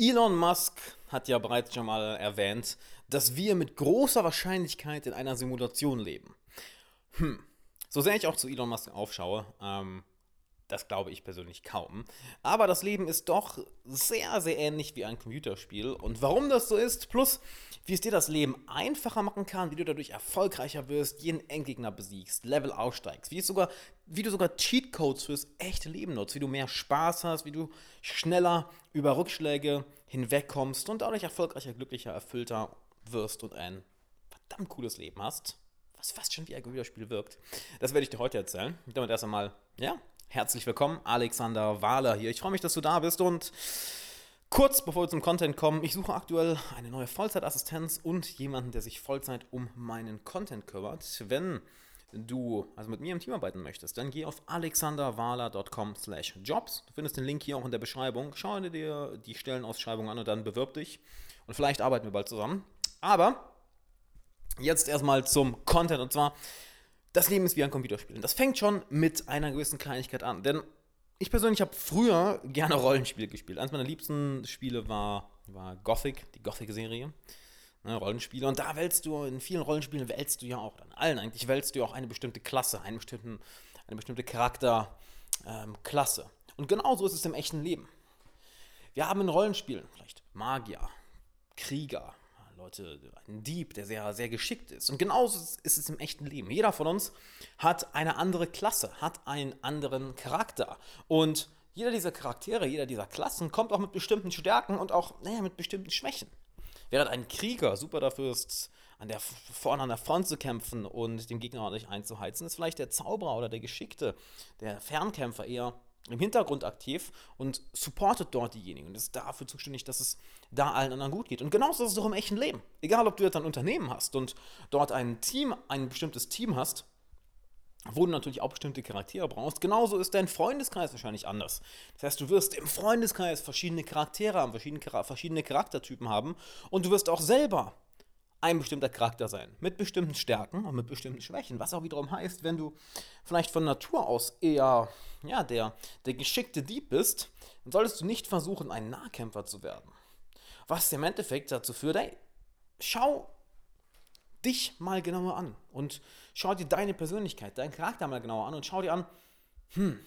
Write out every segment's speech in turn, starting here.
Elon Musk hat ja bereits schon mal erwähnt, dass wir mit großer Wahrscheinlichkeit in einer Simulation leben. Hm. So sehr ich auch zu Elon Musk aufschaue, ähm, das glaube ich persönlich kaum. Aber das Leben ist doch sehr, sehr ähnlich wie ein Computerspiel. Und warum das so ist, plus wie es dir das Leben einfacher machen kann, wie du dadurch erfolgreicher wirst, jeden Endgegner besiegst, Level aufsteigst, wie, sogar, wie du sogar Cheatcodes fürs echte Leben nutzt, wie du mehr Spaß hast, wie du schneller über Rückschläge hinwegkommst und dadurch erfolgreicher, glücklicher, erfüllter wirst und ein verdammt cooles Leben hast was fast schon wie ein Computerspiel wirkt. Das werde ich dir heute erzählen. Damit erst einmal, ja, Herzlich willkommen, Alexander Wahler hier. Ich freue mich, dass du da bist und kurz bevor wir zum Content kommen, ich suche aktuell eine neue Vollzeitassistenz und jemanden, der sich Vollzeit um meinen Content kümmert. Wenn du also mit mir im Team arbeiten möchtest, dann geh auf alexanderwahler.com slash jobs. Du findest den Link hier auch in der Beschreibung. Schau dir die Stellenausschreibung an und dann bewirb dich. Und vielleicht arbeiten wir bald zusammen. Aber jetzt erstmal zum Content und zwar das Leben ist wie ein Computerspiel. Und das fängt schon mit einer gewissen Kleinigkeit an. Denn ich persönlich habe früher gerne Rollenspiele gespielt. Eines meiner liebsten Spiele war, war Gothic, die Gothic-Serie. Ne, Rollenspiele. Und da wählst du, in vielen Rollenspielen wählst du ja auch, in allen eigentlich, wählst du ja auch eine bestimmte Klasse, einen bestimmten, eine bestimmte Charakterklasse. Ähm, und genauso ist es im echten Leben. Wir haben in Rollenspielen vielleicht Magier, Krieger, Leute, ein Dieb, der sehr, sehr geschickt ist. Und genauso ist es im echten Leben. Jeder von uns hat eine andere Klasse, hat einen anderen Charakter. Und jeder dieser Charaktere, jeder dieser Klassen kommt auch mit bestimmten Stärken und auch, naja, mit bestimmten Schwächen. Während ein Krieger super dafür ist, an der, vorne an der Front zu kämpfen und den Gegner ordentlich einzuheizen, ist vielleicht der Zauberer oder der Geschickte, der Fernkämpfer eher im Hintergrund aktiv und supportet dort diejenigen und ist dafür zuständig, dass es da allen anderen gut geht. Und genauso ist es auch im echten Leben. Egal, ob du jetzt ein Unternehmen hast und dort ein Team, ein bestimmtes Team hast, wo du natürlich auch bestimmte Charaktere brauchst. Genauso ist dein Freundeskreis wahrscheinlich anders. Das heißt, du wirst im Freundeskreis verschiedene Charaktere haben, verschiedene, Charaktertypen haben und du wirst auch selber ein bestimmter Charakter sein, mit bestimmten Stärken und mit bestimmten Schwächen, was auch wiederum heißt, wenn du vielleicht von Natur aus eher ja, der, der geschickte Dieb bist, dann solltest du nicht versuchen, ein Nahkämpfer zu werden. Was im Endeffekt dazu führt, ey, schau dich mal genauer an und schau dir deine Persönlichkeit, deinen Charakter mal genauer an und schau dir an, hm,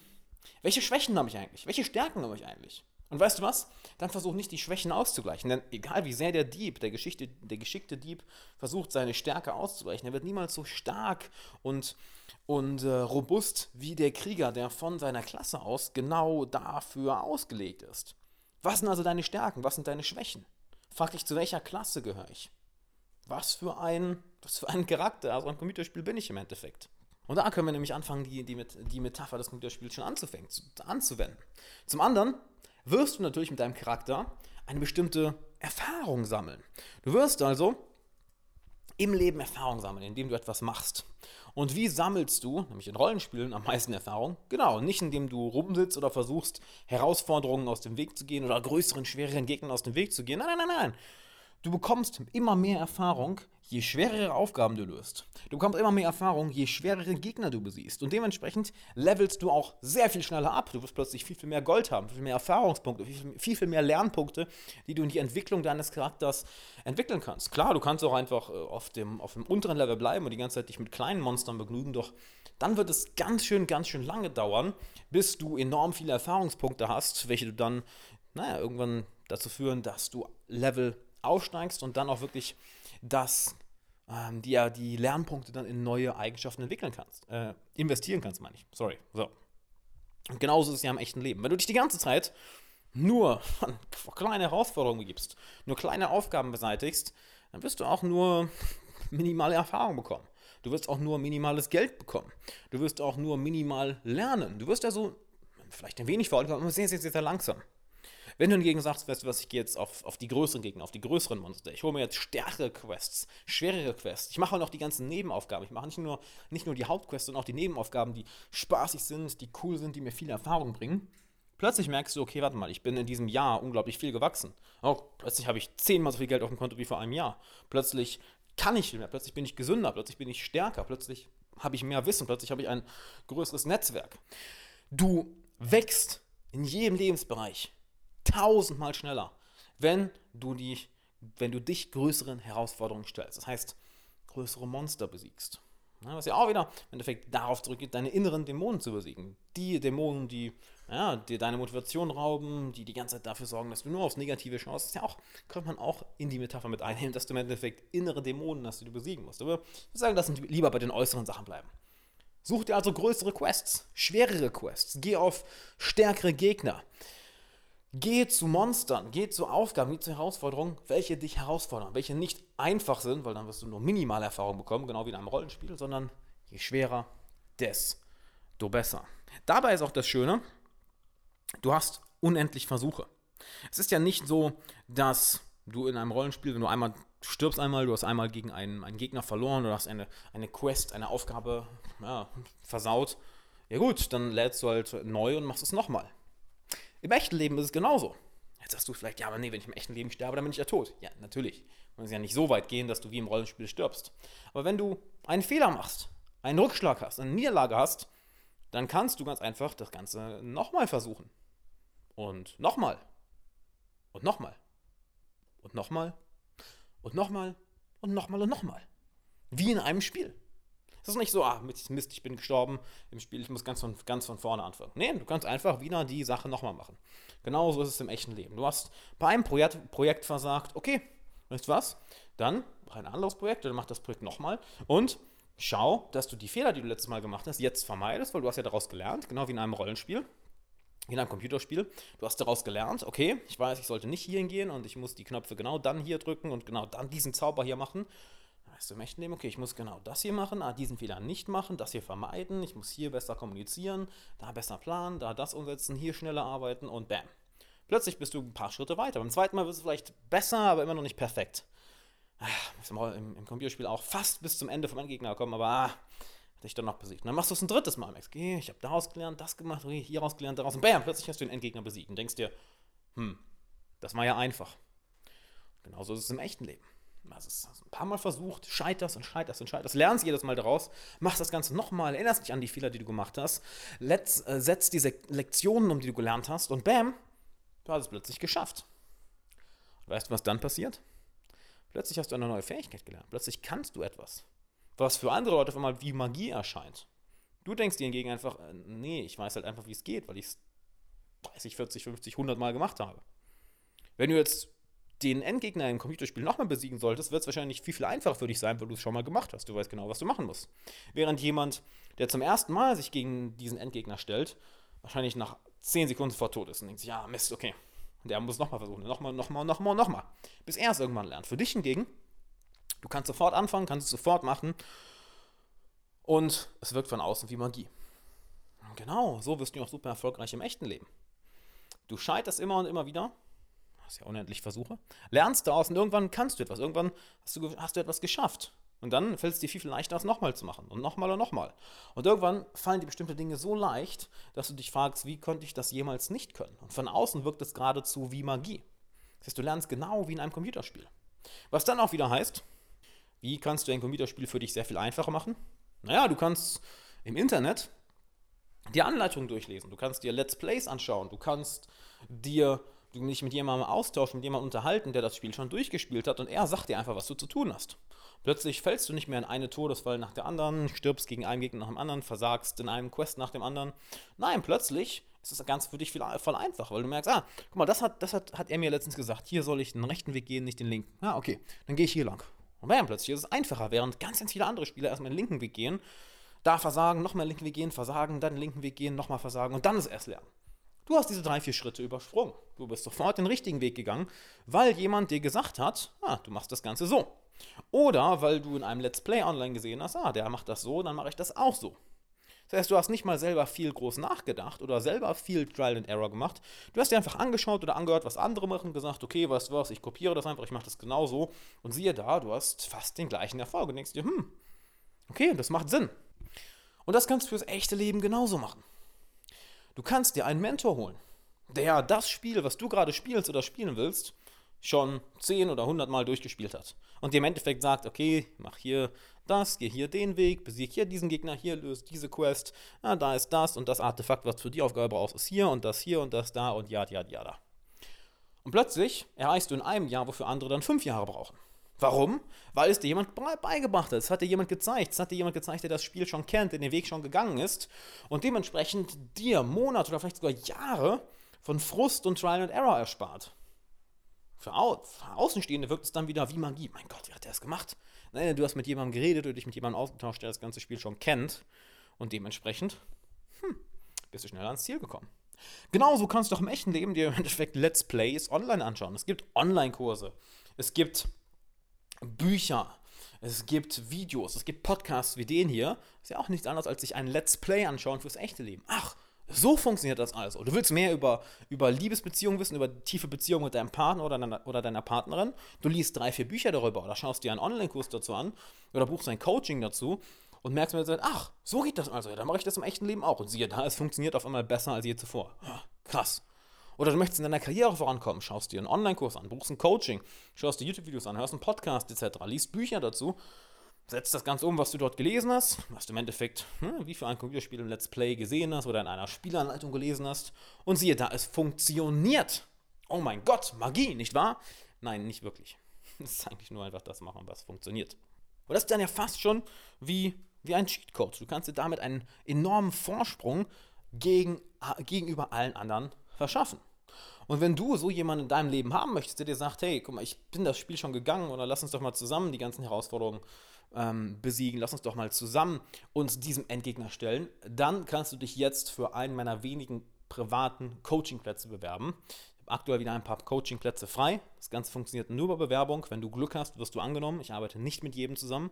welche Schwächen habe ich eigentlich? Welche Stärken habe ich eigentlich? Und weißt du was? Dann versuch nicht die Schwächen auszugleichen. Denn egal wie sehr der Dieb, der, Geschichte, der geschickte Dieb versucht, seine Stärke auszugleichen, er wird niemals so stark und, und äh, robust wie der Krieger, der von seiner Klasse aus genau dafür ausgelegt ist. Was sind also deine Stärken? Was sind deine Schwächen? Frag dich, zu welcher Klasse gehöre ich? Was für ein, was für ein Charakter, also ein Computerspiel bin ich im Endeffekt? Und da können wir nämlich anfangen, die, die, die Metapher des Computerspiels schon anzufangen, anzuwenden. Zum anderen wirst du natürlich mit deinem Charakter eine bestimmte Erfahrung sammeln. Du wirst also im Leben Erfahrung sammeln, indem du etwas machst. Und wie sammelst du, nämlich in Rollenspielen, am meisten Erfahrung? Genau, nicht indem du rumsitzt oder versuchst, Herausforderungen aus dem Weg zu gehen oder größeren, schwereren Gegnern aus dem Weg zu gehen. Nein, nein, nein, nein. Du bekommst immer mehr Erfahrung, je schwerere Aufgaben du löst. Du bekommst immer mehr Erfahrung, je schwerere Gegner du besiehst. Und dementsprechend levelst du auch sehr viel schneller ab. Du wirst plötzlich viel, viel mehr Gold haben, viel mehr Erfahrungspunkte, viel, viel, mehr Lernpunkte, die du in die Entwicklung deines Charakters entwickeln kannst. Klar, du kannst auch einfach äh, auf dem, auf dem unteren Level bleiben und die ganze Zeit dich mit kleinen Monstern begnügen, doch dann wird es ganz schön, ganz schön lange dauern, bis du enorm viele Erfahrungspunkte hast, welche du dann, naja, irgendwann dazu führen, dass du Level aufsteigst und dann auch wirklich das, ähm, die, die Lernpunkte dann in neue Eigenschaften entwickeln kannst. Äh, investieren kannst, meine ich. Sorry. So. Und genauso ist es ja im echten Leben. Wenn du dich die ganze Zeit nur kleine Herausforderungen gibst, nur kleine Aufgaben beseitigst, dann wirst du auch nur minimale Erfahrung bekommen. Du wirst auch nur minimales Geld bekommen. Du wirst auch nur minimal lernen. Du wirst also vielleicht ein wenig vor allem, aber sehr, sehr, sehr, sehr langsam. Wenn du hingegen sagst, weißt du was, ich gehe jetzt auf, auf die größeren Gegner, auf die größeren Monster, ich hole mir jetzt stärkere Quests, schwerere Quests, ich mache auch noch die ganzen Nebenaufgaben, ich mache nicht nur, nicht nur die Hauptquests, sondern auch die Nebenaufgaben, die spaßig sind, die cool sind, die mir viel Erfahrung bringen. Plötzlich merkst du, okay, warte mal, ich bin in diesem Jahr unglaublich viel gewachsen. Oh, plötzlich habe ich zehnmal so viel Geld auf dem Konto wie vor einem Jahr. Plötzlich kann ich viel mehr, plötzlich bin ich gesünder, plötzlich bin ich stärker, plötzlich habe ich mehr Wissen, plötzlich habe ich ein größeres Netzwerk. Du wächst in jedem Lebensbereich tausendmal schneller, wenn du, die, wenn du dich größeren Herausforderungen stellst. Das heißt, größere Monster besiegst. Was ja auch wieder im Endeffekt darauf zurückgeht, deine inneren Dämonen zu besiegen. Die Dämonen, die ja, dir deine Motivation rauben, die die ganze Zeit dafür sorgen, dass du nur aufs Negative schaust, ist ja auch, könnte man auch in die Metapher mit einnehmen, dass du im Endeffekt innere Dämonen hast, die du besiegen musst. Aber ich würde sagen, lass uns lieber bei den äußeren Sachen bleiben. Such dir also größere Quests, schwerere Quests, geh auf stärkere Gegner. Geh zu Monstern, geh zu Aufgaben, geh zu Herausforderungen, welche dich herausfordern, welche nicht einfach sind, weil dann wirst du nur minimale Erfahrung bekommen, genau wie in einem Rollenspiel, sondern je schwerer, desto besser. Dabei ist auch das Schöne, du hast unendlich Versuche. Es ist ja nicht so, dass du in einem Rollenspiel, wenn du einmal stirbst einmal, du hast einmal gegen einen, einen Gegner verloren, du hast eine, eine Quest, eine Aufgabe ja, versaut. Ja gut, dann lädst du halt neu und machst es nochmal. Im echten Leben ist es genauso. Jetzt sagst du vielleicht, ja, aber nee, wenn ich im echten Leben sterbe, dann bin ich ja tot. Ja, natürlich. Man muss ja nicht so weit gehen, dass du wie im Rollenspiel stirbst. Aber wenn du einen Fehler machst, einen Rückschlag hast, eine Niederlage hast, dann kannst du ganz einfach das Ganze nochmal versuchen. Und nochmal. Und nochmal. Und nochmal. Und nochmal. Und nochmal und nochmal. Wie in einem Spiel. Es ist nicht so, ah, Mist, ich bin gestorben im Spiel, ich muss ganz von, ganz von vorne anfangen. Nee, du kannst einfach wieder die Sache nochmal machen. Genauso ist es im echten Leben. Du hast bei einem Projekt, Projekt versagt, okay, weißt du was? Dann mach ein anderes Projekt oder mach das Projekt nochmal und schau, dass du die Fehler, die du letztes Mal gemacht hast, jetzt vermeidest, weil du hast ja daraus gelernt, genau wie in einem Rollenspiel in einem Computerspiel. Du hast daraus gelernt, okay, ich weiß, ich sollte nicht hier hingehen und ich muss die Knöpfe genau dann hier drücken und genau dann diesen Zauber hier machen weißt du, im echten Leben, okay, ich muss genau das hier machen, ah, diesen Fehler nicht machen, das hier vermeiden, ich muss hier besser kommunizieren, da besser planen, da das umsetzen, hier schneller arbeiten und bam. Plötzlich bist du ein paar Schritte weiter. Beim zweiten Mal wird es vielleicht besser, aber immer noch nicht perfekt. Ah, im, im, Computerspiel auch fast bis zum Ende vom Gegner kommen, aber ah, hatte ich dann noch besiegt. Und dann machst du es ein drittes Mal. Merkst, okay, ich habe daraus gelernt, das gemacht, hier raus gelernt, daraus und bam, plötzlich hast du den Endgegner besiegt und denkst dir, hm, das war ja einfach. Genauso ist es im echten Leben hast es ein paar Mal versucht, scheiterst und scheiterst und scheiterst, lernst jedes Mal daraus, machst das Ganze nochmal, erinnerst dich an die Fehler, die du gemacht hast, äh, setzt diese Lektionen um, die du gelernt hast und bam, du hast es plötzlich geschafft. weißt du, was dann passiert? Plötzlich hast du eine neue Fähigkeit gelernt. Plötzlich kannst du etwas, was für andere Leute auf einmal wie Magie erscheint. Du denkst dir hingegen einfach, äh, nee, ich weiß halt einfach, wie es geht, weil ich es 30, 40, 50, 100 Mal gemacht habe. Wenn du jetzt den Endgegner im Computerspiel nochmal besiegen solltest, wird es wahrscheinlich viel, viel einfacher für dich sein, weil du es schon mal gemacht hast. Du weißt genau, was du machen musst. Während jemand, der zum ersten Mal sich gegen diesen Endgegner stellt, wahrscheinlich nach 10 Sekunden sofort tot ist und denkt sich, ja, Mist, okay. Der muss nochmal versuchen. Nochmal, nochmal, nochmal, nochmal. Bis er es irgendwann lernt. Für dich hingegen, du kannst sofort anfangen, kannst es sofort machen und es wirkt von außen wie Magie. Genau, so wirst du auch super erfolgreich im echten Leben. Du scheiterst immer und immer wieder, hast ja unendlich Versuche, lernst daraus und irgendwann kannst du etwas, irgendwann hast du, hast du etwas geschafft. Und dann fällt es dir viel, viel leichter, es nochmal zu machen und nochmal und nochmal. Und irgendwann fallen dir bestimmte Dinge so leicht, dass du dich fragst, wie konnte ich das jemals nicht können? Und von außen wirkt es geradezu wie Magie. Das heißt, du lernst genau wie in einem Computerspiel. Was dann auch wieder heißt, wie kannst du ein Computerspiel für dich sehr viel einfacher machen? Naja, du kannst im Internet dir Anleitungen durchlesen, du kannst dir Let's Plays anschauen, du kannst dir du dich mit jemandem austauschen, mit jemandem unterhalten, der das Spiel schon durchgespielt hat und er sagt dir einfach, was du zu tun hast. Plötzlich fällst du nicht mehr in eine Todesfall nach der anderen, stirbst gegen einen Gegner nach dem anderen, versagst in einem Quest nach dem anderen. Nein, plötzlich ist das ganz für dich viel, voll einfach, weil du merkst, ah, guck mal, das hat, das hat, hat er mir letztens gesagt, hier soll ich den rechten Weg gehen, nicht den linken. Ah, okay, dann gehe ich hier lang. Und bam, plötzlich ist es einfacher, während ganz, ganz viele andere Spieler erstmal den linken Weg gehen, da versagen, nochmal den linken Weg gehen, versagen, dann den linken Weg gehen, nochmal versagen und dann ist erst lernen. Du hast diese drei, vier Schritte übersprungen. Du bist sofort den richtigen Weg gegangen, weil jemand dir gesagt hat, ah, du machst das Ganze so. Oder weil du in einem Let's Play online gesehen hast, ah, der macht das so, dann mache ich das auch so. Das heißt, du hast nicht mal selber viel groß nachgedacht oder selber viel Trial and Error gemacht. Du hast dir einfach angeschaut oder angehört, was andere machen, gesagt, okay, weißt du was, ich kopiere das einfach, ich mache das genauso. Und siehe da, du hast fast den gleichen Erfolg und denkst dir, hm, okay, das macht Sinn. Und das kannst du fürs echte Leben genauso machen. Du kannst dir einen Mentor holen, der das Spiel, was du gerade spielst oder spielen willst, schon 10 oder 100 Mal durchgespielt hat. Und dir im Endeffekt sagt, okay, mach hier das, geh hier den Weg, besieg hier diesen Gegner, hier löst diese Quest, ah, da ist das und das Artefakt, was für die Aufgabe brauchst, ist hier und das hier und das da und ja, ja, ja, da. Und plötzlich erreichst du in einem Jahr, wofür andere dann fünf Jahre brauchen. Warum? Weil es dir jemand beigebracht hat. Es hat dir jemand gezeigt. Es hat dir jemand gezeigt, der das Spiel schon kennt, der den Weg schon gegangen ist und dementsprechend dir Monate oder vielleicht sogar Jahre von Frust und Trial and Error erspart. Für, Au für Außenstehende wirkt es dann wieder wie Magie. Mein Gott, wie hat der es gemacht? Nein, du hast mit jemandem geredet oder dich mit jemandem ausgetauscht, der das ganze Spiel schon kennt und dementsprechend hm, bist du schneller ans Ziel gekommen. Genauso kannst du auch im echten Leben dir im Endeffekt Let's Plays online anschauen. Es gibt Online-Kurse, es gibt Bücher, es gibt Videos, es gibt Podcasts wie den hier. Ist ja auch nichts anderes, als sich ein Let's Play anschauen fürs echte Leben. Ach, so funktioniert das also. Du willst mehr über, über Liebesbeziehungen wissen, über tiefe Beziehungen mit deinem Partner oder deiner, oder deiner Partnerin. Du liest drei, vier Bücher darüber oder schaust dir einen Online-Kurs dazu an oder buchst ein Coaching dazu und merkst mir, ach, so geht das also. Ja, dann mache ich das im echten Leben auch. Und siehe da, es funktioniert auf einmal besser als je zuvor. Krass. Oder du möchtest in deiner Karriere vorankommen, schaust dir einen Online-Kurs an, buchst ein Coaching, schaust dir YouTube-Videos an, hörst einen Podcast etc., liest Bücher dazu, setzt das Ganze um, was du dort gelesen hast, was du im Endeffekt, hm, wie für ein Computerspiel im Let's Play gesehen hast oder in einer Spielanleitung gelesen hast. Und siehe da, es funktioniert. Oh mein Gott, Magie, nicht wahr? Nein, nicht wirklich. Es ist eigentlich nur einfach das machen, was funktioniert. Und das ist dann ja fast schon wie, wie ein Cheatcode. Du kannst dir damit einen enormen Vorsprung gegen, gegenüber allen anderen verschaffen. Und wenn du so jemanden in deinem Leben haben möchtest, der dir sagt, hey, guck mal, ich bin das Spiel schon gegangen oder lass uns doch mal zusammen die ganzen Herausforderungen ähm, besiegen, lass uns doch mal zusammen uns diesem Endgegner stellen, dann kannst du dich jetzt für einen meiner wenigen privaten Coachingplätze bewerben. Ich habe aktuell wieder ein paar Coachingplätze frei. Das Ganze funktioniert nur über Bewerbung. Wenn du Glück hast, wirst du angenommen. Ich arbeite nicht mit jedem zusammen.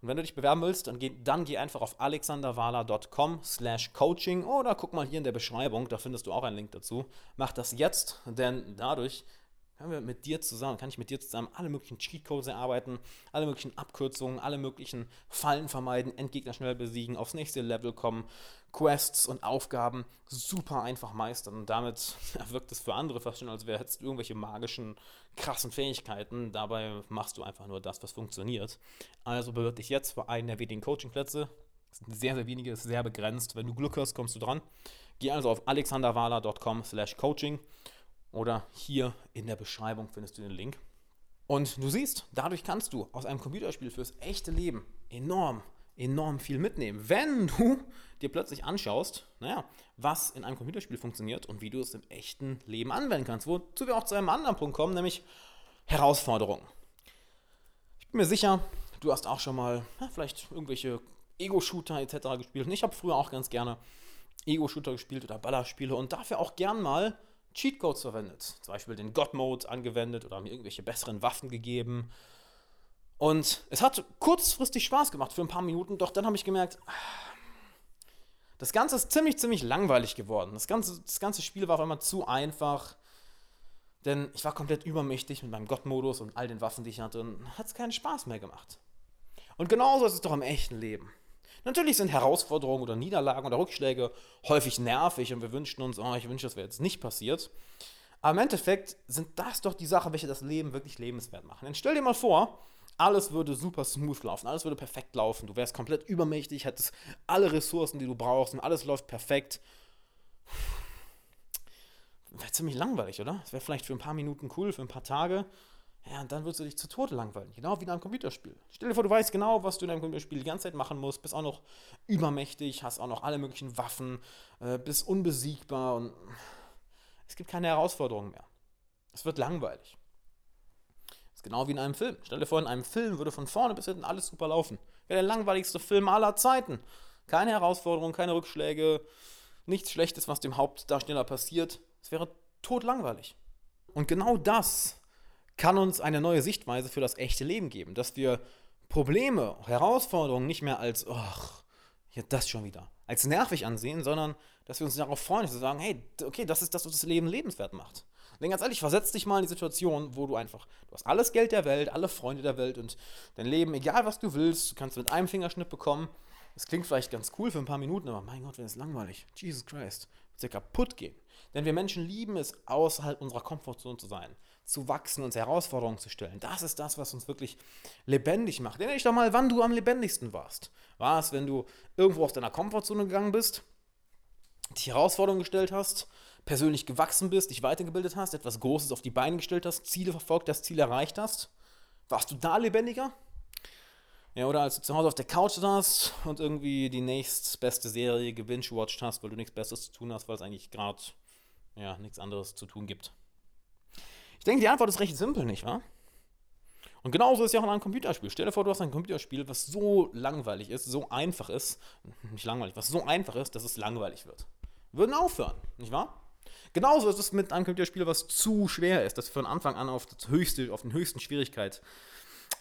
Und wenn du dich bewerben willst, dann geh, dann geh einfach auf alexanderwala.com slash coaching oder guck mal hier in der Beschreibung, da findest du auch einen Link dazu. Mach das jetzt, denn dadurch können wir mit dir zusammen, kann ich mit dir zusammen alle möglichen Cheatcodes erarbeiten, alle möglichen Abkürzungen, alle möglichen Fallen vermeiden, Endgegner schnell besiegen, aufs nächste Level kommen, Quests und Aufgaben super einfach meistern. Und damit wirkt es für andere fast schon, als wäre jetzt irgendwelche magischen, krassen Fähigkeiten. Dabei machst du einfach nur das, was funktioniert. Also bewirb dich jetzt für einen der wenigen Coachingplätze. Sind sehr, sehr wenige, ist sehr begrenzt. Wenn du Glück hast, kommst du dran. Geh also auf alexanderwala.com slash coaching oder hier in der Beschreibung findest du den Link. Und du siehst, dadurch kannst du aus einem Computerspiel fürs echte Leben enorm enorm viel mitnehmen, wenn du dir plötzlich anschaust, naja, was in einem Computerspiel funktioniert und wie du es im echten Leben anwenden kannst. Wozu wir auch zu einem anderen Punkt kommen, nämlich Herausforderungen. Ich bin mir sicher, du hast auch schon mal ja, vielleicht irgendwelche Ego-Shooter etc. gespielt. Und ich habe früher auch ganz gerne Ego-Shooter gespielt oder Ballerspiele und dafür auch gern mal Cheatcodes verwendet. Zum Beispiel den God-Mode angewendet oder mir irgendwelche besseren Waffen gegeben und es hat kurzfristig Spaß gemacht für ein paar Minuten, doch dann habe ich gemerkt, das Ganze ist ziemlich, ziemlich langweilig geworden. Das ganze, das ganze Spiel war auf einmal zu einfach, denn ich war komplett übermächtig mit meinem Gott-Modus und all den Waffen, die ich hatte, und hat es keinen Spaß mehr gemacht. Und genauso ist es doch im echten Leben. Natürlich sind Herausforderungen oder Niederlagen oder Rückschläge häufig nervig und wir wünschen uns, oh, ich wünsche, das wäre jetzt nicht passiert. Aber im Endeffekt sind das doch die Sachen, welche das Leben wirklich lebenswert machen. Denn stell dir mal vor, alles würde super smooth laufen, alles würde perfekt laufen. Du wärst komplett übermächtig, hättest alle Ressourcen, die du brauchst und alles läuft perfekt. Wäre ziemlich langweilig, oder? Es wäre vielleicht für ein paar Minuten cool, für ein paar Tage. Ja, und dann würdest du dich zu Tode langweilen. Genau wie in einem Computerspiel. Stell dir vor, du weißt genau, was du in einem Computerspiel die ganze Zeit machen musst, bist auch noch übermächtig, hast auch noch alle möglichen Waffen, äh, bist unbesiegbar und es gibt keine Herausforderungen mehr. Es wird langweilig ist genau wie in einem Film. Stell dir vor, in einem Film würde von vorne bis hinten alles super laufen. Wäre der langweiligste Film aller Zeiten. Keine Herausforderungen, keine Rückschläge, nichts Schlechtes, was dem Hauptdarsteller passiert. Es wäre totlangweilig. Und genau das kann uns eine neue Sichtweise für das echte Leben geben, dass wir Probleme, Herausforderungen nicht mehr als, ach, ja, das schon wieder, als nervig ansehen, sondern dass wir uns darauf freuen, dass wir sagen, hey, okay, das ist das, was das Leben lebenswert macht. Denn ganz ehrlich, versetz dich mal in die Situation, wo du einfach, du hast alles Geld der Welt, alle Freunde der Welt und dein Leben, egal was du willst, du kannst mit einem Fingerschnipp bekommen. Das klingt vielleicht ganz cool für ein paar Minuten, aber mein Gott, wenn es langweilig. Jesus Christ. Wird ja kaputt gehen. Denn wir Menschen lieben es, außerhalb unserer Komfortzone zu sein, zu wachsen, uns Herausforderungen zu stellen. Das ist das, was uns wirklich lebendig macht. Erinnere dich doch mal, wann du am lebendigsten warst. War es, wenn du irgendwo aus deiner Komfortzone gegangen bist, die Herausforderung gestellt hast, persönlich gewachsen bist, dich weitergebildet hast, etwas Großes auf die Beine gestellt hast, Ziele verfolgt hast, Ziele erreicht hast? Warst du da lebendiger? Ja, oder als du zu Hause auf der Couch saßt und irgendwie die nächstbeste Serie gewinge-watched hast, weil du nichts Besseres zu tun hast, weil es eigentlich gerade ja, nichts anderes zu tun gibt. Ich denke, die Antwort ist recht simpel, nicht wahr? Und genauso ist ja auch in einem Computerspiel. Stell dir vor, du hast ein Computerspiel, was so langweilig ist, so einfach ist, nicht langweilig, was so einfach ist, dass es langweilig wird. Würden aufhören, nicht wahr? Genauso ist es mit einem Computerspiel, was zu schwer ist, dass wir von Anfang an auf, das höchste, auf den höchsten Schwierigkeit,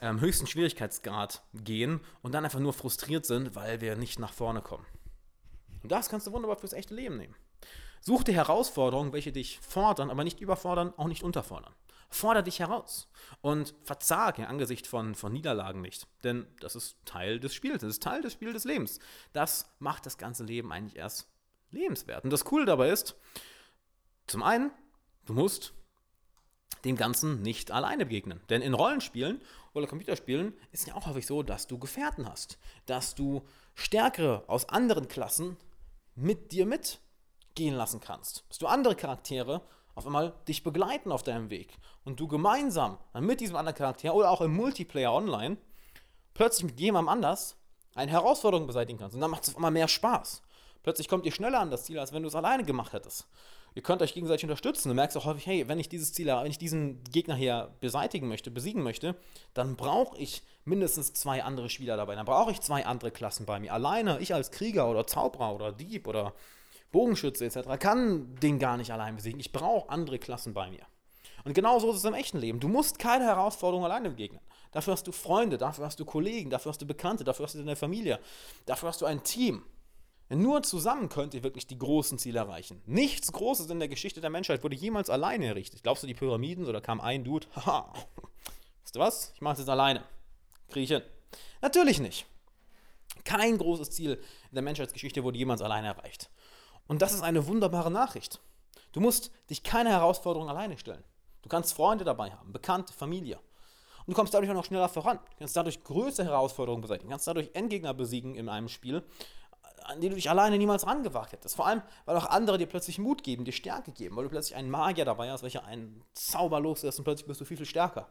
ähm, höchsten Schwierigkeitsgrad gehen und dann einfach nur frustriert sind, weil wir nicht nach vorne kommen. Und das kannst du wunderbar fürs echte Leben nehmen. Such dir Herausforderungen, welche dich fordern, aber nicht überfordern, auch nicht unterfordern. Forder dich heraus und verzage angesichts von, von Niederlagen nicht. Denn das ist Teil des Spiels, das ist Teil des Spiels des Lebens. Das macht das ganze Leben eigentlich erst lebenswert. Und das Coole dabei ist, zum einen, du musst dem Ganzen nicht alleine begegnen. Denn in Rollenspielen oder Computerspielen ist ja auch häufig so, dass du Gefährten hast, dass du Stärkere aus anderen Klassen mit dir mitgehen lassen kannst, dass du andere Charaktere auf einmal dich begleiten auf deinem Weg und du gemeinsam mit diesem anderen Charakter oder auch im Multiplayer online plötzlich mit jemandem anders eine Herausforderung beseitigen kannst. Und dann macht es auf einmal mehr Spaß. Plötzlich kommt ihr schneller an das Ziel, als wenn du es alleine gemacht hättest. Ihr könnt euch gegenseitig unterstützen. Du merkst auch häufig, hey, wenn ich dieses Ziel, wenn ich diesen Gegner hier beseitigen möchte, besiegen möchte, dann brauche ich mindestens zwei andere Spieler dabei. Dann brauche ich zwei andere Klassen bei mir. Alleine, ich als Krieger oder Zauberer oder Dieb oder Bogenschütze etc. kann den gar nicht allein besiegen. Ich brauche andere Klassen bei mir. Und genauso ist es im echten Leben. Du musst keine Herausforderung alleine begegnen. Dafür hast du Freunde, dafür hast du Kollegen, dafür hast du Bekannte, dafür hast du deine Familie, dafür hast du ein Team. Nur zusammen könnt ihr wirklich die großen Ziele erreichen. Nichts Großes in der Geschichte der Menschheit wurde jemals alleine errichtet. Glaubst du die Pyramiden oder kam ein Dude? Haha. Weißt du was? Ich mache es jetzt alleine. Kriege ich hin. Natürlich nicht. Kein großes Ziel in der Menschheitsgeschichte wurde jemals alleine erreicht. Und das ist eine wunderbare Nachricht. Du musst dich keine Herausforderung alleine stellen. Du kannst Freunde dabei haben, Bekannte, Familie. Und du kommst dadurch auch noch schneller voran. Du kannst dadurch größere Herausforderungen beseitigen. Du kannst dadurch Endgegner besiegen in einem Spiel, an die du dich alleine niemals rangewagt hättest. Vor allem, weil auch andere dir plötzlich Mut geben, dir Stärke geben, weil du plötzlich einen Magier dabei hast, welcher einen Zauber loslässt und plötzlich bist du viel, viel stärker.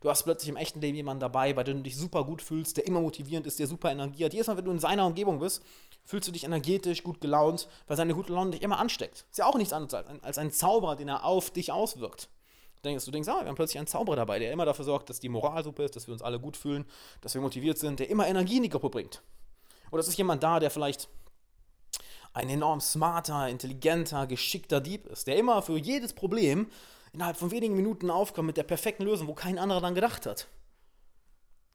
Du hast plötzlich im echten Leben jemanden dabei, bei dem du dich super gut fühlst, der immer motivierend ist, der super Energie hat. Jedes Mal, wenn du in seiner Umgebung bist, fühlst du dich energetisch, gut gelaunt, weil seine gute Laune dich immer ansteckt. Ist ja auch nichts anderes als ein, als ein Zauberer, den er auf dich auswirkt. Du denkst, du denkst, ah, wir haben plötzlich einen Zauberer dabei, der immer dafür sorgt, dass die Moral super ist, dass wir uns alle gut fühlen, dass wir motiviert sind, der immer Energie in die Gruppe bringt. Oder es ist jemand da, der vielleicht ein enorm smarter, intelligenter, geschickter Dieb ist, der immer für jedes Problem innerhalb von wenigen Minuten aufkommt mit der perfekten Lösung, wo kein anderer dann gedacht hat.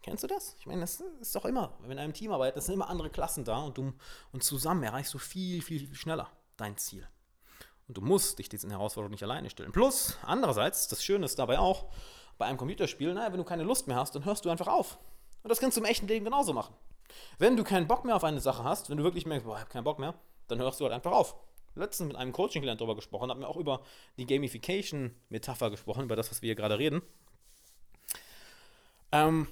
Kennst du das? Ich meine, das ist doch immer, wenn wir in einem Team arbeiten, sind immer andere Klassen da und, du, und zusammen erreichst du viel, viel, viel schneller dein Ziel. Und du musst dich diesen Herausforderungen nicht alleine stellen. Plus, andererseits, das Schöne ist dabei auch, bei einem Computerspiel, naja, wenn du keine Lust mehr hast, dann hörst du einfach auf. Und das kannst du im echten Leben genauso machen. Wenn du keinen Bock mehr auf eine Sache hast, wenn du wirklich merkst, boah, ich habe keinen Bock mehr, dann hörst du halt einfach auf letztens mit einem Coaching-Client darüber gesprochen, haben wir auch über die Gamification-Metapher gesprochen, über das, was wir hier gerade reden. Ähm,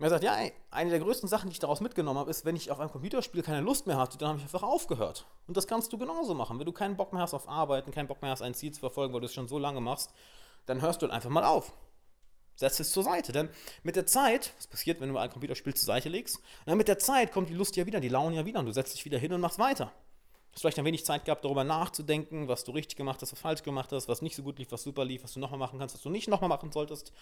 er sagt, ja, eine der größten Sachen, die ich daraus mitgenommen habe, ist, wenn ich auf einem Computerspiel keine Lust mehr hatte, dann habe ich einfach aufgehört. Und das kannst du genauso machen. Wenn du keinen Bock mehr hast auf Arbeiten, keinen Bock mehr hast, ein Ziel zu verfolgen, weil du es schon so lange machst, dann hörst du halt einfach mal auf. Setz es zur Seite. Denn mit der Zeit, was passiert, wenn du ein Computerspiel zur Seite legst, dann mit der Zeit kommt die Lust ja wieder, die Laune ja wieder und du setzt dich wieder hin und machst weiter vielleicht ein wenig Zeit gehabt, darüber nachzudenken, was du richtig gemacht hast, was falsch gemacht hast, was nicht so gut lief, was super lief, was du nochmal machen kannst, was du nicht nochmal machen solltest.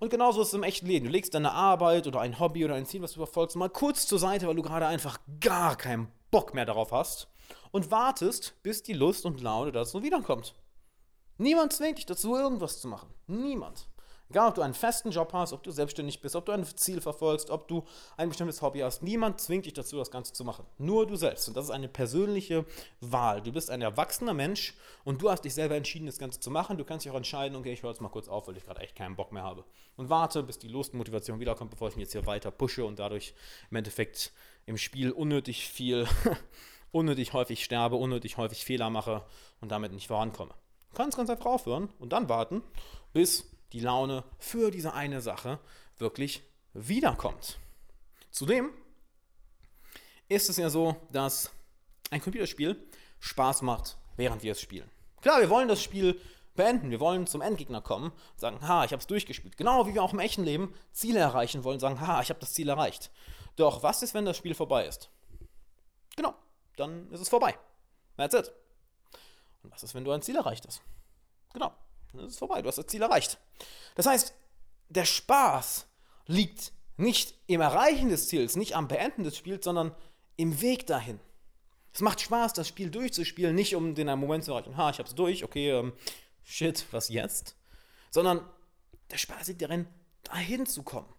Und genauso ist es im echten Leben. Du legst deine Arbeit oder ein Hobby oder ein Ziel, was du verfolgst, mal kurz zur Seite, weil du gerade einfach gar keinen Bock mehr darauf hast und wartest, bis die Lust und Laune dazu wiederkommt. Niemand zwingt dich dazu, irgendwas zu machen. Niemand. Egal, ob du einen festen Job hast, ob du selbstständig bist, ob du ein Ziel verfolgst, ob du ein bestimmtes Hobby hast. Niemand zwingt dich dazu, das Ganze zu machen. Nur du selbst. Und das ist eine persönliche Wahl. Du bist ein erwachsener Mensch und du hast dich selber entschieden, das Ganze zu machen. Du kannst dich auch entscheiden, okay, ich höre jetzt mal kurz auf, weil ich gerade echt keinen Bock mehr habe. Und warte, bis die Lust und Motivation wiederkommt, bevor ich mich jetzt hier weiter pushe und dadurch im Endeffekt im Spiel unnötig viel, unnötig häufig sterbe, unnötig häufig Fehler mache und damit nicht vorankomme. Du kannst ganz einfach aufhören und dann warten, bis die Laune für diese eine Sache wirklich wiederkommt. Zudem ist es ja so, dass ein Computerspiel Spaß macht, während wir es spielen. Klar, wir wollen das Spiel beenden. Wir wollen zum Endgegner kommen, sagen, ha, ich habe es durchgespielt. Genau wie wir auch im echten Leben Ziele erreichen wollen, sagen, ha, ich habe das Ziel erreicht. Doch was ist, wenn das Spiel vorbei ist? Genau, dann ist es vorbei. That's it. Und was ist, wenn du ein Ziel erreicht hast? Genau, dann ist es vorbei. Du hast das Ziel erreicht. Das heißt, der Spaß liegt nicht im Erreichen des Ziels, nicht am Beenden des Spiels, sondern im Weg dahin. Es macht Spaß, das Spiel durchzuspielen, nicht um den Moment zu erreichen, ha, ich hab's durch, okay, ähm, shit, was jetzt? Sondern der Spaß liegt darin, dahin zu kommen,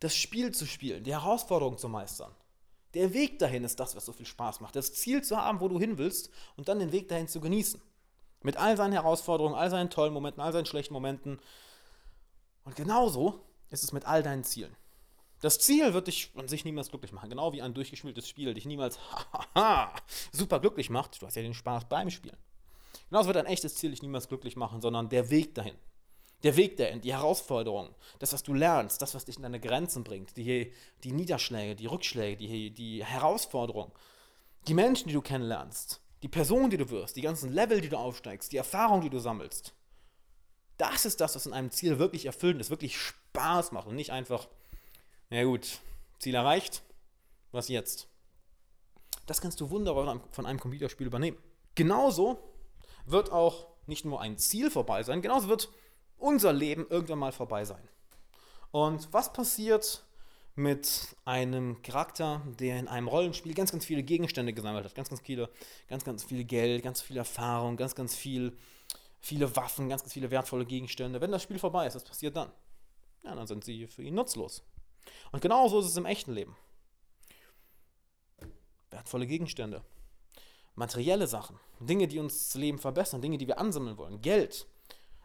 das Spiel zu spielen, die Herausforderung zu meistern. Der Weg dahin ist das, was so viel Spaß macht. Das Ziel zu haben, wo du hin willst und dann den Weg dahin zu genießen. Mit all seinen Herausforderungen, all seinen tollen Momenten, all seinen schlechten Momenten. Und genauso ist es mit all deinen Zielen. Das Ziel wird dich an sich niemals glücklich machen. Genau wie ein durchgespieltes Spiel dich niemals super glücklich macht. Du hast ja den Spaß beim Spielen. Genauso wird ein echtes Ziel dich niemals glücklich machen, sondern der Weg dahin. Der Weg dahin, die Herausforderungen, das, was du lernst, das, was dich in deine Grenzen bringt, die, die Niederschläge, die Rückschläge, die, die Herausforderungen, die Menschen, die du kennenlernst, die Person, die du wirst, die ganzen Level, die du aufsteigst, die Erfahrung, die du sammelst. Das ist das, was in einem Ziel wirklich erfüllend ist, wirklich Spaß macht und nicht einfach, na gut, Ziel erreicht, was jetzt? Das kannst du wunderbar von einem Computerspiel übernehmen. Genauso wird auch nicht nur ein Ziel vorbei sein, genauso wird unser Leben irgendwann mal vorbei sein. Und was passiert mit einem Charakter, der in einem Rollenspiel ganz, ganz viele Gegenstände gesammelt hat, ganz, ganz viele, ganz, ganz viel Geld, ganz viel Erfahrung, ganz, ganz viel, viele Waffen, ganz, ganz viele wertvolle Gegenstände. Wenn das Spiel vorbei ist, was passiert dann? Ja, dann sind sie für ihn nutzlos. Und genauso ist es im echten Leben. Wertvolle Gegenstände, materielle Sachen, Dinge, die uns das Leben verbessern, Dinge, die wir ansammeln wollen, Geld.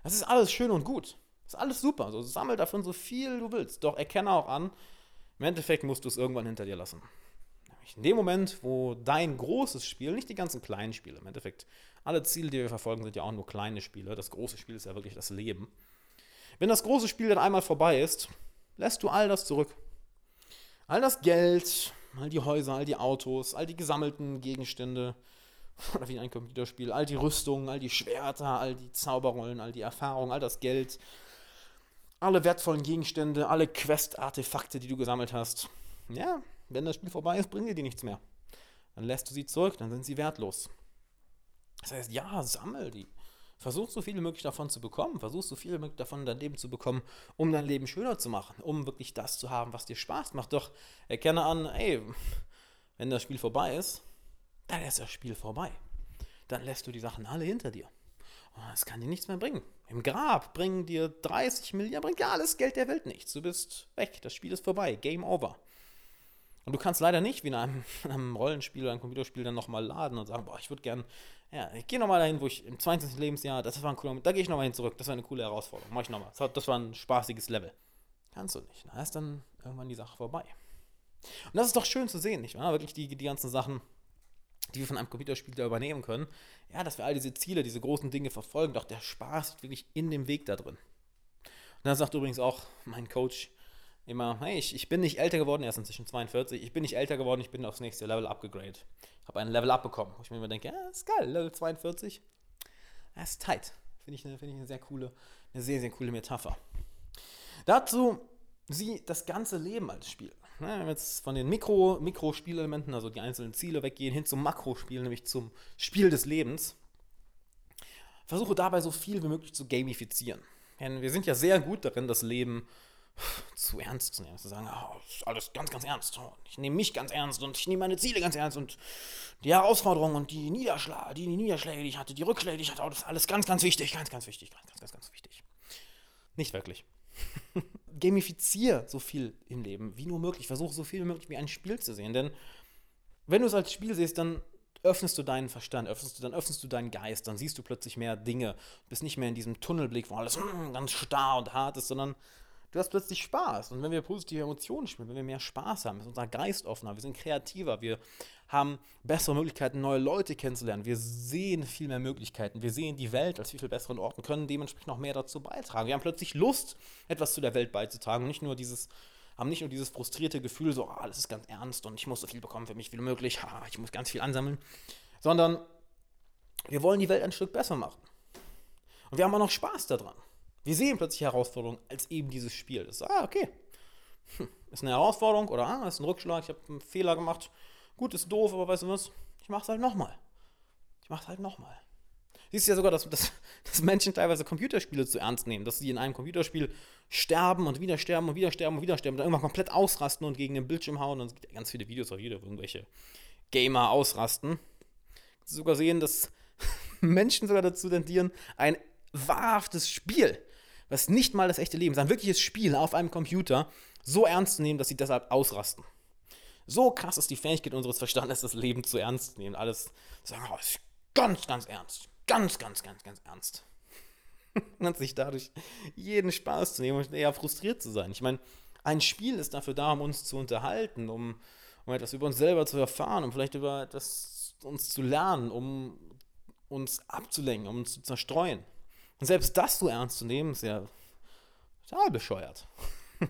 Das ist alles schön und gut. Das ist alles super. Also sammel davon so viel du willst. Doch erkenne auch an, im Endeffekt musst du es irgendwann hinter dir lassen. Nämlich in dem Moment, wo dein großes Spiel, nicht die ganzen kleinen Spiele, im Endeffekt, alle Ziele, die wir verfolgen, sind ja auch nur kleine Spiele. Das große Spiel ist ja wirklich das Leben. Wenn das große Spiel dann einmal vorbei ist, lässt du all das zurück. All das Geld, all die Häuser, all die Autos, all die gesammelten Gegenstände, oder wie ein Computerspiel, all die Rüstungen, all die Schwerter, all die Zauberrollen, all die Erfahrung, all das Geld, alle wertvollen Gegenstände, alle Quest-Artefakte, die du gesammelt hast. Ja, wenn das Spiel vorbei ist, bringen dir die nichts mehr. Dann lässt du sie zurück, dann sind sie wertlos. Das heißt, ja, sammel die. Versuch so viel wie möglich davon zu bekommen. Versuch so viel wie möglich davon in dein Leben zu bekommen, um dein Leben schöner zu machen, um wirklich das zu haben, was dir Spaß macht. Doch erkenne an, ey, wenn das Spiel vorbei ist, dann ist das Spiel vorbei. Dann lässt du die Sachen alle hinter dir. Es kann dir nichts mehr bringen. Im Grab bringen dir 30 Milliarden, bringt dir alles Geld der Welt nichts. Du bist weg. Das Spiel ist vorbei. Game over. Und du kannst leider nicht wie in einem, in einem Rollenspiel oder einem Computerspiel dann nochmal laden und sagen, boah, ich würde gern, ja, ich gehe nochmal dahin, wo ich im 20. Lebensjahr, das war ein cooler, da gehe ich nochmal hin zurück, das war eine coole Herausforderung, mach ich nochmal. Das, das war ein spaßiges Level. Kannst du nicht. Da ist dann irgendwann die Sache vorbei. Und das ist doch schön zu sehen, nicht wahr? Wirklich die, die ganzen Sachen, die wir von einem Computerspiel da übernehmen können. Ja, dass wir all diese Ziele, diese großen Dinge verfolgen, doch der Spaß liegt wirklich in dem Weg da drin. Und dann sagt übrigens auch mein Coach immer, hey, ich, ich bin nicht älter geworden, er ist inzwischen 42, ich bin nicht älter geworden, ich bin aufs nächste Level upgegradet. Ich habe ein Level up bekommen, wo ich mir immer denke, ja, ist geil, Level 42, das ist tight. Finde ich, eine, find ich eine sehr coole, eine sehr, sehr coole Metapher. Dazu sieh das ganze Leben als Spiel. Ne, wenn wir jetzt von den Mikro, Mikrospielelementen, also die einzelnen Ziele weggehen, hin zum Makrospiel, nämlich zum Spiel des Lebens, versuche dabei so viel wie möglich zu gamifizieren. Denn wir sind ja sehr gut darin, das Leben zu ernst zu nehmen, zu sagen, oh, alles ganz, ganz ernst. Ich nehme mich ganz ernst und ich nehme meine Ziele ganz ernst und die Herausforderungen und die Niederschläge, die Niederschläge, die ich hatte, die Rückschläge, die ich hatte, oh, das ist alles ganz, ganz wichtig, ganz, ganz wichtig, ganz, ganz, ganz, ganz wichtig. Nicht wirklich. gamifiziere so viel im Leben wie nur möglich. Versuche so viel wie möglich wie ein Spiel zu sehen. Denn wenn du es als Spiel siehst, dann öffnest du deinen Verstand, öffnest du, dann öffnest du deinen Geist, dann siehst du plötzlich mehr Dinge. Bist nicht mehr in diesem Tunnelblick, wo alles mm, ganz starr und hart ist, sondern du hast plötzlich Spaß. Und wenn wir positive Emotionen spüren, wenn wir mehr Spaß haben, ist unser Geist offener, wir sind kreativer, wir haben bessere Möglichkeiten, neue Leute kennenzulernen. Wir sehen viel mehr Möglichkeiten. Wir sehen die Welt als viel, viel besseren Ort und können dementsprechend noch mehr dazu beitragen. Wir haben plötzlich Lust, etwas zu der Welt beizutragen und nicht nur dieses haben nicht nur dieses frustrierte Gefühl, so, ah, alles ist ganz ernst und ich muss so viel bekommen für mich wie möglich, ha, ich muss ganz viel ansammeln, sondern Wir wollen die Welt ein Stück besser machen. Und wir haben auch noch Spaß daran. Wir sehen plötzlich Herausforderungen als eben dieses Spiel. Das ist, ah, okay. Hm, ist eine Herausforderung oder ah, ist ein Rückschlag, ich habe einen Fehler gemacht. Gut, ist doof, aber weißt du was? Ich mache es halt nochmal. Ich mache es halt nochmal. Siehst du ja sogar, dass, dass, dass, Menschen teilweise Computerspiele zu ernst nehmen, dass sie in einem Computerspiel sterben und wieder sterben und wieder sterben und wieder sterben und dann irgendwann komplett ausrasten und gegen den Bildschirm hauen. Und es gibt ja ganz viele Videos auf YouTube, wo irgendwelche Gamer ausrasten. Sogar sehen, dass Menschen sogar dazu tendieren, ein wahrhaftes Spiel, was nicht mal das echte Leben ein wirkliches Spiel auf einem Computer, so ernst zu nehmen, dass sie deshalb ausrasten. So krass ist die Fähigkeit unseres Verstandes, das Leben zu ernst zu nehmen. Alles sagen, oh, ist ganz, ganz ernst. Ganz, ganz, ganz, ganz ernst. und sich dadurch jeden Spaß zu nehmen und eher frustriert zu sein. Ich meine, ein Spiel ist dafür da, um uns zu unterhalten, um, um etwas über uns selber zu erfahren, um vielleicht über etwas uns zu lernen, um uns abzulenken, um uns zu zerstreuen. Und selbst das so ernst zu nehmen, ist ja total bescheuert.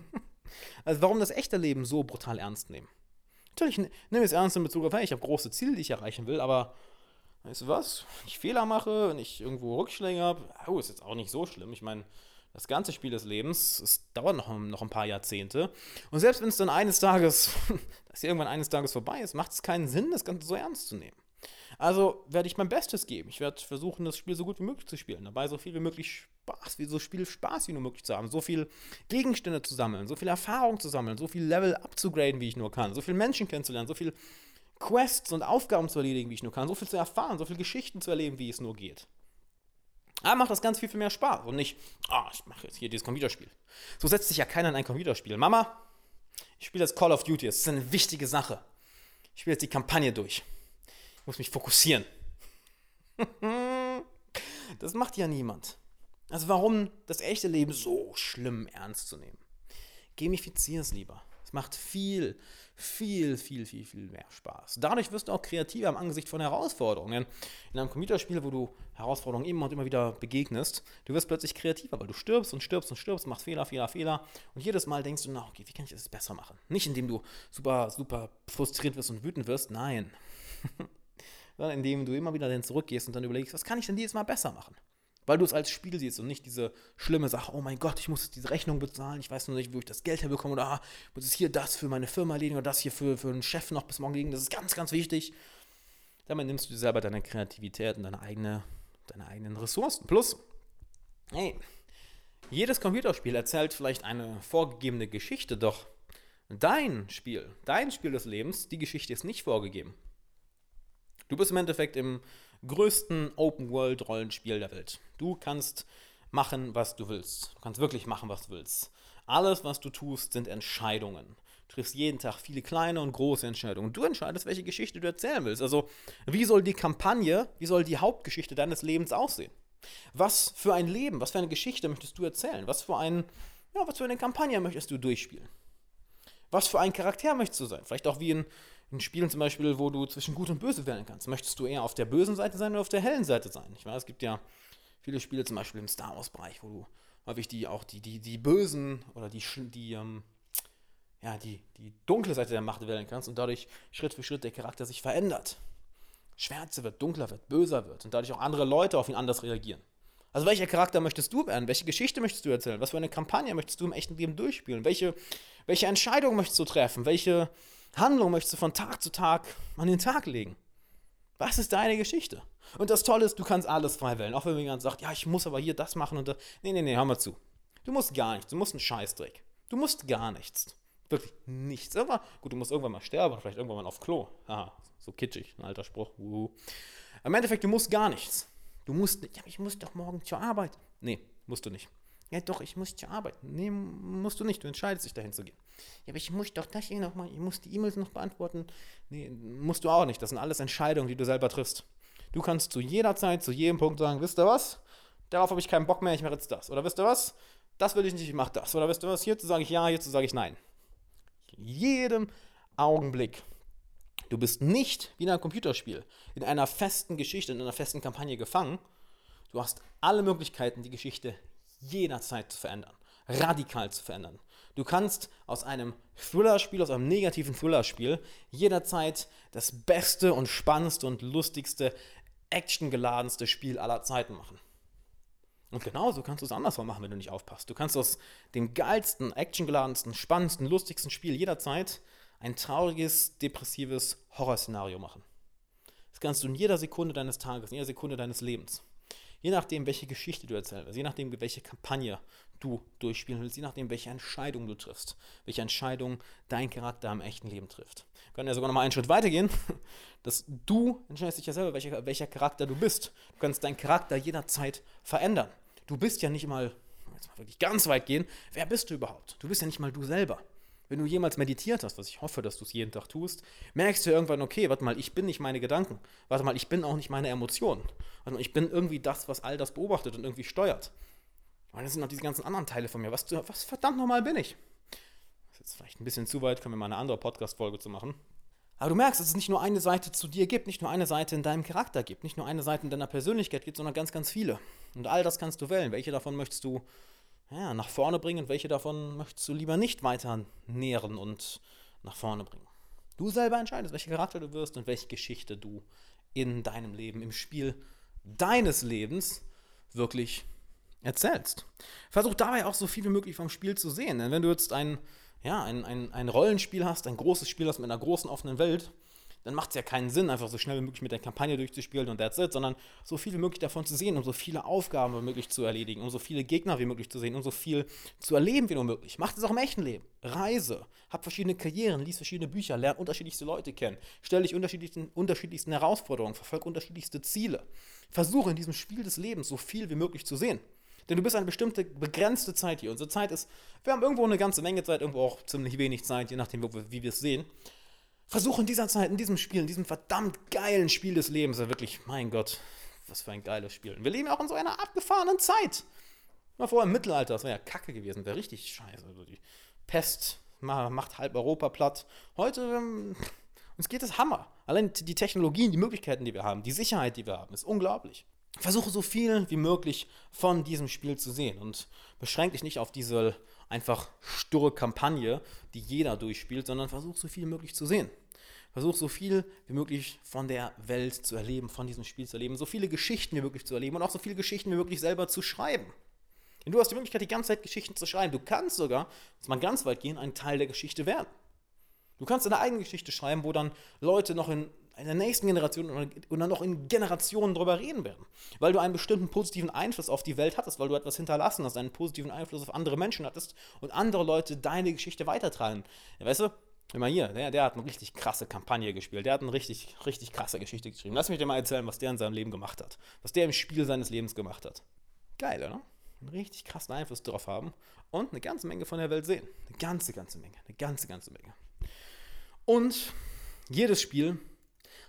also warum das echte Leben so brutal ernst nehmen? Natürlich nehme ich es ernst in Bezug auf, hey, ich habe große Ziele, die ich erreichen will, aber weißt du was? Wenn ich Fehler mache, wenn ich irgendwo Rückschläge habe, oh, ist jetzt auch nicht so schlimm. Ich meine, das ganze Spiel des Lebens, es dauert noch, noch ein paar Jahrzehnte. Und selbst wenn es dann eines Tages, dass irgendwann eines Tages vorbei ist, macht es keinen Sinn, das Ganze so ernst zu nehmen. Also werde ich mein Bestes geben. Ich werde versuchen, das Spiel so gut wie möglich zu spielen. Dabei so viel wie möglich Spaß, wie so viel Spaß wie nur möglich zu haben. So viel Gegenstände zu sammeln, so viel Erfahrung zu sammeln, so viel Level abzugraden, wie ich nur kann, so viele Menschen kennenzulernen, so viel Quests und Aufgaben zu erledigen, wie ich nur kann, so viel zu erfahren, so viele Geschichten zu erleben, wie es nur geht. Aber macht das ganz viel, viel mehr Spaß und nicht, ah, oh, ich mache jetzt hier dieses Computerspiel. So setzt sich ja keiner in ein Computerspiel. Mama, ich spiele jetzt Call of Duty, das ist eine wichtige Sache. Ich spiele jetzt die Kampagne durch muss mich fokussieren. das macht ja niemand. Also warum das echte Leben so schlimm ernst zu nehmen? Gamifizier es lieber. Es macht viel, viel, viel, viel, viel mehr Spaß. Dadurch wirst du auch kreativer im Angesicht von Herausforderungen. In einem Computerspiel, wo du Herausforderungen immer und immer wieder begegnest, du wirst plötzlich kreativer, weil du stirbst und stirbst und stirbst, machst Fehler, Fehler, Fehler. Und jedes Mal denkst du, na, okay, wie kann ich das besser machen? Nicht indem du super, super frustriert wirst und wütend wirst, nein. sondern indem du immer wieder dann zurückgehst und dann überlegst, was kann ich denn dieses Mal besser machen? Weil du es als Spiel siehst und nicht diese schlimme Sache, oh mein Gott, ich muss diese Rechnung bezahlen, ich weiß nur nicht, wo ich das Geld herbekomme oder ah, muss es hier das für meine Firma erledigen oder das hier für, für einen Chef noch bis morgen liegen, das ist ganz, ganz wichtig. Damit nimmst du dir selber deine Kreativität und deine, eigene, deine eigenen Ressourcen. Plus, hey, jedes Computerspiel erzählt vielleicht eine vorgegebene Geschichte, doch dein Spiel, dein Spiel des Lebens, die Geschichte ist nicht vorgegeben. Du bist im Endeffekt im größten Open-World-Rollenspiel der Welt. Du kannst machen, was du willst. Du kannst wirklich machen, was du willst. Alles, was du tust, sind Entscheidungen. Du triffst jeden Tag viele kleine und große Entscheidungen. Du entscheidest, welche Geschichte du erzählen willst. Also, wie soll die Kampagne, wie soll die Hauptgeschichte deines Lebens aussehen? Was für ein Leben, was für eine Geschichte möchtest du erzählen? Was für, ein, ja, was für eine Kampagne möchtest du durchspielen? Was für ein Charakter möchtest du sein? Vielleicht auch wie in in Spielen zum Beispiel, wo du zwischen Gut und Böse wählen kannst. Möchtest du eher auf der bösen Seite sein oder auf der hellen Seite sein? Ich weiß, es gibt ja viele Spiele, zum Beispiel im Star Wars-Bereich, wo du häufig die auch die, die, die Bösen oder die, die, ähm, ja, die, die dunkle Seite der Macht wählen kannst und dadurch Schritt für Schritt der Charakter sich verändert. Schwärzer wird, dunkler wird, böser wird und dadurch auch andere Leute auf ihn anders reagieren. Also welcher Charakter möchtest du werden? Welche Geschichte möchtest du erzählen? Was für eine Kampagne möchtest du im echten Leben durchspielen? Welche, welche Entscheidung möchtest du treffen? Welche, Handlung möchtest du von Tag zu Tag an den Tag legen? Was ist deine Geschichte? Und das Tolle ist, du kannst alles frei wählen. Auch wenn jemand sagt, ja, ich muss aber hier das machen und das. Nee, nee, nee, hör mal zu. Du musst gar nichts. Du musst einen Scheißdreck. Du musst gar nichts. Wirklich nichts. Irgendwann, gut, du musst irgendwann mal sterben, vielleicht irgendwann mal auf Klo. Haha, so kitschig, ein alter Spruch. Uhu. Im Endeffekt, du musst gar nichts. Du musst, ja, ich muss doch morgen zur Arbeit. Nee, musst du nicht. Ja, doch, ich muss zur Arbeit. Nee, musst du nicht. Du entscheidest dich, dahin zu gehen. Ja, aber ich muss doch das hier nochmal, ich muss die E-Mails noch beantworten. Nee, musst du auch nicht. Das sind alles Entscheidungen, die du selber triffst. Du kannst zu jeder Zeit, zu jedem Punkt sagen, wisst ihr was? Darauf habe ich keinen Bock mehr, ich mache jetzt das. Oder wisst ihr was? Das will ich nicht, ich mache das. Oder wisst ihr was? Hierzu sage ich ja, hierzu sage ich nein. In jedem Augenblick. Du bist nicht wie in einem Computerspiel, in einer festen Geschichte, in einer festen Kampagne gefangen. Du hast alle Möglichkeiten, die Geschichte jederzeit zu verändern, radikal zu verändern. Du kannst aus einem Thriller-Spiel, aus einem negativen Thriller-Spiel jederzeit das Beste und Spannendste und Lustigste actiongeladenste Spiel aller Zeiten machen. Und genauso kannst du es andersrum machen, wenn du nicht aufpasst. Du kannst aus dem geilsten, actiongeladensten, spannendsten, lustigsten Spiel jederzeit ein trauriges, depressives Horrorszenario machen. Das kannst du in jeder Sekunde deines Tages, in jeder Sekunde deines Lebens. Je nachdem, welche Geschichte du erzählst, je nachdem, welche Kampagne du durchspielen willst, je nachdem, welche Entscheidung du triffst, welche Entscheidung dein Charakter im echten Leben trifft. Wir können ja sogar noch mal einen Schritt weitergehen, dass du entscheidest dich ja selber, welcher, welcher Charakter du bist. Du kannst deinen Charakter jederzeit verändern. Du bist ja nicht mal, jetzt mal wirklich ganz weit gehen, wer bist du überhaupt? Du bist ja nicht mal du selber. Wenn du jemals meditiert hast, was ich hoffe, dass du es jeden Tag tust, merkst du irgendwann, okay, warte mal, ich bin nicht meine Gedanken. Warte mal, ich bin auch nicht meine Emotionen. Warte mal, ich bin irgendwie das, was all das beobachtet und irgendwie steuert. Und das sind noch diese ganzen anderen Teile von mir. Was, was verdammt nochmal bin ich? Das ist jetzt vielleicht ein bisschen zu weit, können wir mal eine andere Podcast-Folge zu machen. Aber du merkst, dass es nicht nur eine Seite zu dir gibt, nicht nur eine Seite in deinem Charakter gibt, nicht nur eine Seite in deiner Persönlichkeit gibt, sondern ganz, ganz viele. Und all das kannst du wählen. Welche davon möchtest du ja, nach vorne bringen und welche davon möchtest du lieber nicht weiter nähren und nach vorne bringen. Du selber entscheidest, welcher Charakter du wirst und welche Geschichte du in deinem Leben, im Spiel deines Lebens wirklich erzählst. Versuch dabei auch so viel wie möglich vom Spiel zu sehen. Denn wenn du jetzt ein, ja, ein, ein, ein Rollenspiel hast, ein großes Spiel hast mit einer großen offenen Welt, dann macht es ja keinen Sinn, einfach so schnell wie möglich mit der Kampagne durchzuspielen und that's it, sondern so viel wie möglich davon zu sehen, um so viele Aufgaben wie möglich zu erledigen, um so viele Gegner wie möglich zu sehen, um so viel zu erleben wie nur möglich. Macht es auch im echten Leben. Reise, hab verschiedene Karrieren, lies verschiedene Bücher, lern unterschiedlichste Leute kennen, stell dich unterschiedlichsten, unterschiedlichsten Herausforderungen, verfolg unterschiedlichste Ziele. Versuche in diesem Spiel des Lebens so viel wie möglich zu sehen. Denn du bist eine bestimmte begrenzte Zeit hier. Unsere Zeit ist, wir haben irgendwo eine ganze Menge Zeit, irgendwo auch ziemlich wenig Zeit, je nachdem, wie wir es sehen. Versuch in dieser Zeit, in diesem Spiel, in diesem verdammt geilen Spiel des Lebens, ja wirklich, mein Gott, was für ein geiles Spiel. Und wir leben ja auch in so einer abgefahrenen Zeit. Mal vorher im Mittelalter, das wäre ja kacke gewesen, wäre richtig scheiße. Also die Pest macht halb Europa platt. Heute, ähm, uns geht es Hammer. Allein die Technologien, die Möglichkeiten, die wir haben, die Sicherheit, die wir haben, ist unglaublich. Versuche so viel wie möglich von diesem Spiel zu sehen und beschränke dich nicht auf diese einfach sturre Kampagne, die jeder durchspielt, sondern versuch so viel möglich zu sehen. Versuch so viel wie möglich von der Welt zu erleben, von diesem Spiel zu erleben, so viele Geschichten wie möglich zu erleben und auch so viele Geschichten wie möglich selber zu schreiben. Denn du hast die Möglichkeit, die ganze Zeit Geschichten zu schreiben. Du kannst sogar, muss man ganz weit gehen, ein Teil der Geschichte werden. Du kannst deine eigene Geschichte schreiben, wo dann Leute noch in in der nächsten Generation und dann noch in Generationen darüber reden werden. Weil du einen bestimmten positiven Einfluss auf die Welt hattest, weil du etwas hinterlassen hast, einen positiven Einfluss auf andere Menschen hattest und andere Leute deine Geschichte weitertragen. Weißt du, mal hier, der, der hat eine richtig krasse Kampagne gespielt, der hat eine richtig, richtig krasse Geschichte geschrieben. Lass mich dir mal erzählen, was der in seinem Leben gemacht hat. Was der im Spiel seines Lebens gemacht hat. Geil, oder? Einen richtig krassen Einfluss darauf haben und eine ganze Menge von der Welt sehen. Eine ganze, ganze Menge. Eine ganze, ganze Menge. Und jedes Spiel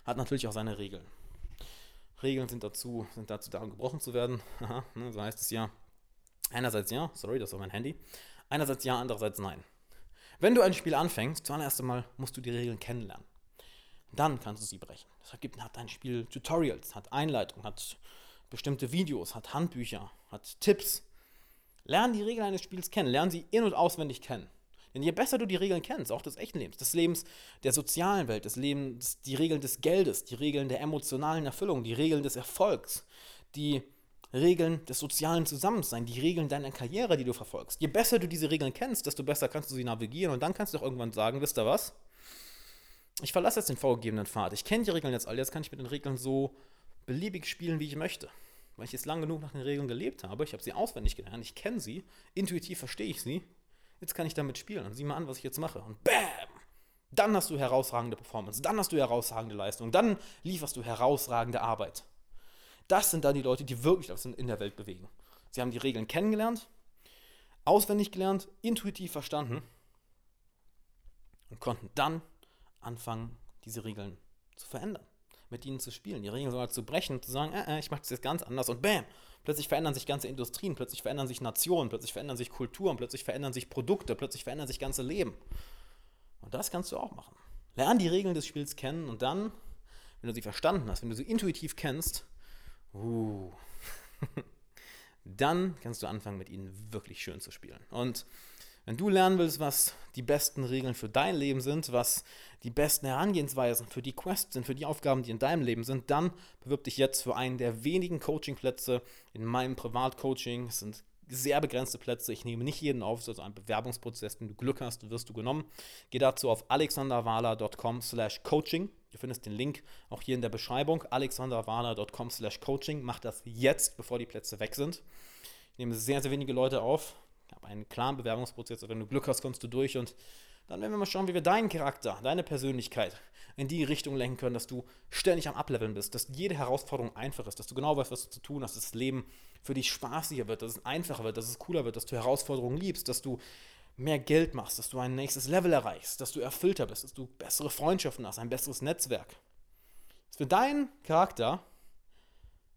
hat natürlich auch seine Regeln. Regeln sind dazu, sind dazu da, um gebrochen zu werden. ne, so heißt es ja. Einerseits ja, sorry, das war mein Handy. Einerseits ja, andererseits nein. Wenn du ein Spiel anfängst, zuallererst einmal musst du die Regeln kennenlernen. Dann kannst du sie brechen. Deshalb gibt, hat ein Spiel Tutorials, hat Einleitung, hat bestimmte Videos, hat Handbücher, hat Tipps. Lern die Regeln eines Spiels kennen, lern sie in- und auswendig kennen. Denn je besser du die Regeln kennst, auch des echten Lebens, des Lebens der sozialen Welt, des Lebens, die Regeln des Geldes, die Regeln der emotionalen Erfüllung, die Regeln des Erfolgs, die Regeln des sozialen Zusammenseins, die Regeln deiner Karriere, die du verfolgst. Je besser du diese Regeln kennst, desto besser kannst du sie navigieren und dann kannst du auch irgendwann sagen, wisst ihr was? Ich verlasse jetzt den vorgegebenen Pfad. Ich kenne die Regeln jetzt alle, jetzt kann ich mit den Regeln so beliebig spielen, wie ich möchte. Weil ich jetzt lang genug nach den Regeln gelebt habe, ich habe sie auswendig gelernt, ich kenne sie, intuitiv verstehe ich sie Jetzt kann ich damit spielen und sieh mal an, was ich jetzt mache. Und BAM! Dann hast du herausragende Performance, dann hast du herausragende Leistung, dann lieferst du herausragende Arbeit. Das sind dann die Leute, die wirklich das in der Welt bewegen. Sie haben die Regeln kennengelernt, auswendig gelernt, intuitiv verstanden und konnten dann anfangen, diese Regeln zu verändern, mit ihnen zu spielen, die Regeln sogar zu brechen, zu sagen, äh, äh, ich mache das jetzt ganz anders und bam, Plötzlich verändern sich ganze Industrien, plötzlich verändern sich Nationen, plötzlich verändern sich Kulturen, plötzlich verändern sich Produkte, plötzlich verändern sich ganze Leben. Und das kannst du auch machen. Lern die Regeln des Spiels kennen und dann, wenn du sie verstanden hast, wenn du sie intuitiv kennst, uh, dann kannst du anfangen, mit ihnen wirklich schön zu spielen. Und wenn du lernen willst, was die besten Regeln für dein Leben sind, was die besten Herangehensweisen für die Quests sind, für die Aufgaben, die in deinem Leben sind, dann bewirb dich jetzt für einen der wenigen Coachingplätze in meinem Privatcoaching. Es sind sehr begrenzte Plätze. Ich nehme nicht jeden auf, es ist also ein Bewerbungsprozess. Wenn du Glück hast, wirst du genommen. Geh dazu auf alexanderwala.com slash coaching. Du findest den Link auch hier in der Beschreibung. alexanderwala.com slash coaching. Mach das jetzt, bevor die Plätze weg sind. Ich nehme sehr, sehr wenige Leute auf. Habe einen klaren Bewerbungsprozess. Wenn du Glück hast, kommst du durch und dann werden wir mal schauen, wie wir deinen Charakter, deine Persönlichkeit in die Richtung lenken können, dass du ständig am Ableveln bist, dass jede Herausforderung einfach ist, dass du genau weißt, was du zu tun hast, dass das Leben für dich spaßiger wird, dass es einfacher wird, dass es cooler wird, dass du Herausforderungen liebst, dass du mehr Geld machst, dass du ein nächstes Level erreichst, dass du erfüllter bist, dass du bessere Freundschaften hast, ein besseres Netzwerk. Dass für deinen Charakter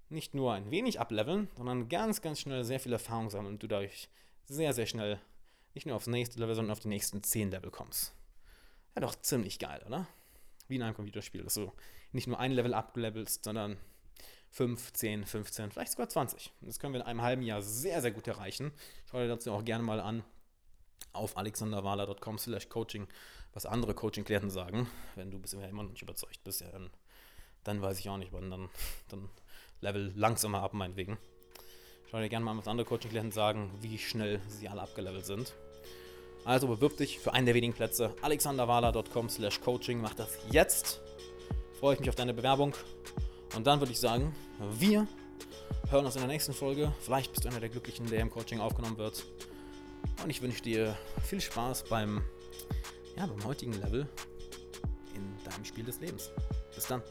nicht nur ein wenig ableveln, sondern ganz, ganz schnell sehr viel Erfahrung sammeln und du dadurch sehr, sehr schnell nicht nur aufs nächste Level, sondern auf die nächsten 10 Level kommst. Ja, doch ziemlich geil, oder? Wie in einem Computerspiel, dass du nicht nur ein Level ablevelst, sondern 5, 10, 15, vielleicht sogar 20. Das können wir in einem halben Jahr sehr, sehr gut erreichen. Schau dir dazu auch gerne mal an auf alexanderwala.com slash coaching, was andere Coaching-Klienten sagen. Wenn du bisher immer noch nicht überzeugt bist, ja, dann, dann weiß ich auch nicht, wann dann, dann level langsamer ab, meinetwegen. Schau dir gerne mal was andere Coaching-Klienten sagen, wie schnell sie alle abgelevelt sind. Also bewirb dich für einen der wenigen Plätze. alexanderwala.com slash coaching. Mach das jetzt. Freue ich mich auf deine Bewerbung. Und dann würde ich sagen, wir hören uns in der nächsten Folge. Vielleicht bist du einer der Glücklichen, der im Coaching aufgenommen wird. Und ich wünsche dir viel Spaß beim, ja, beim heutigen Level in deinem Spiel des Lebens. Bis dann.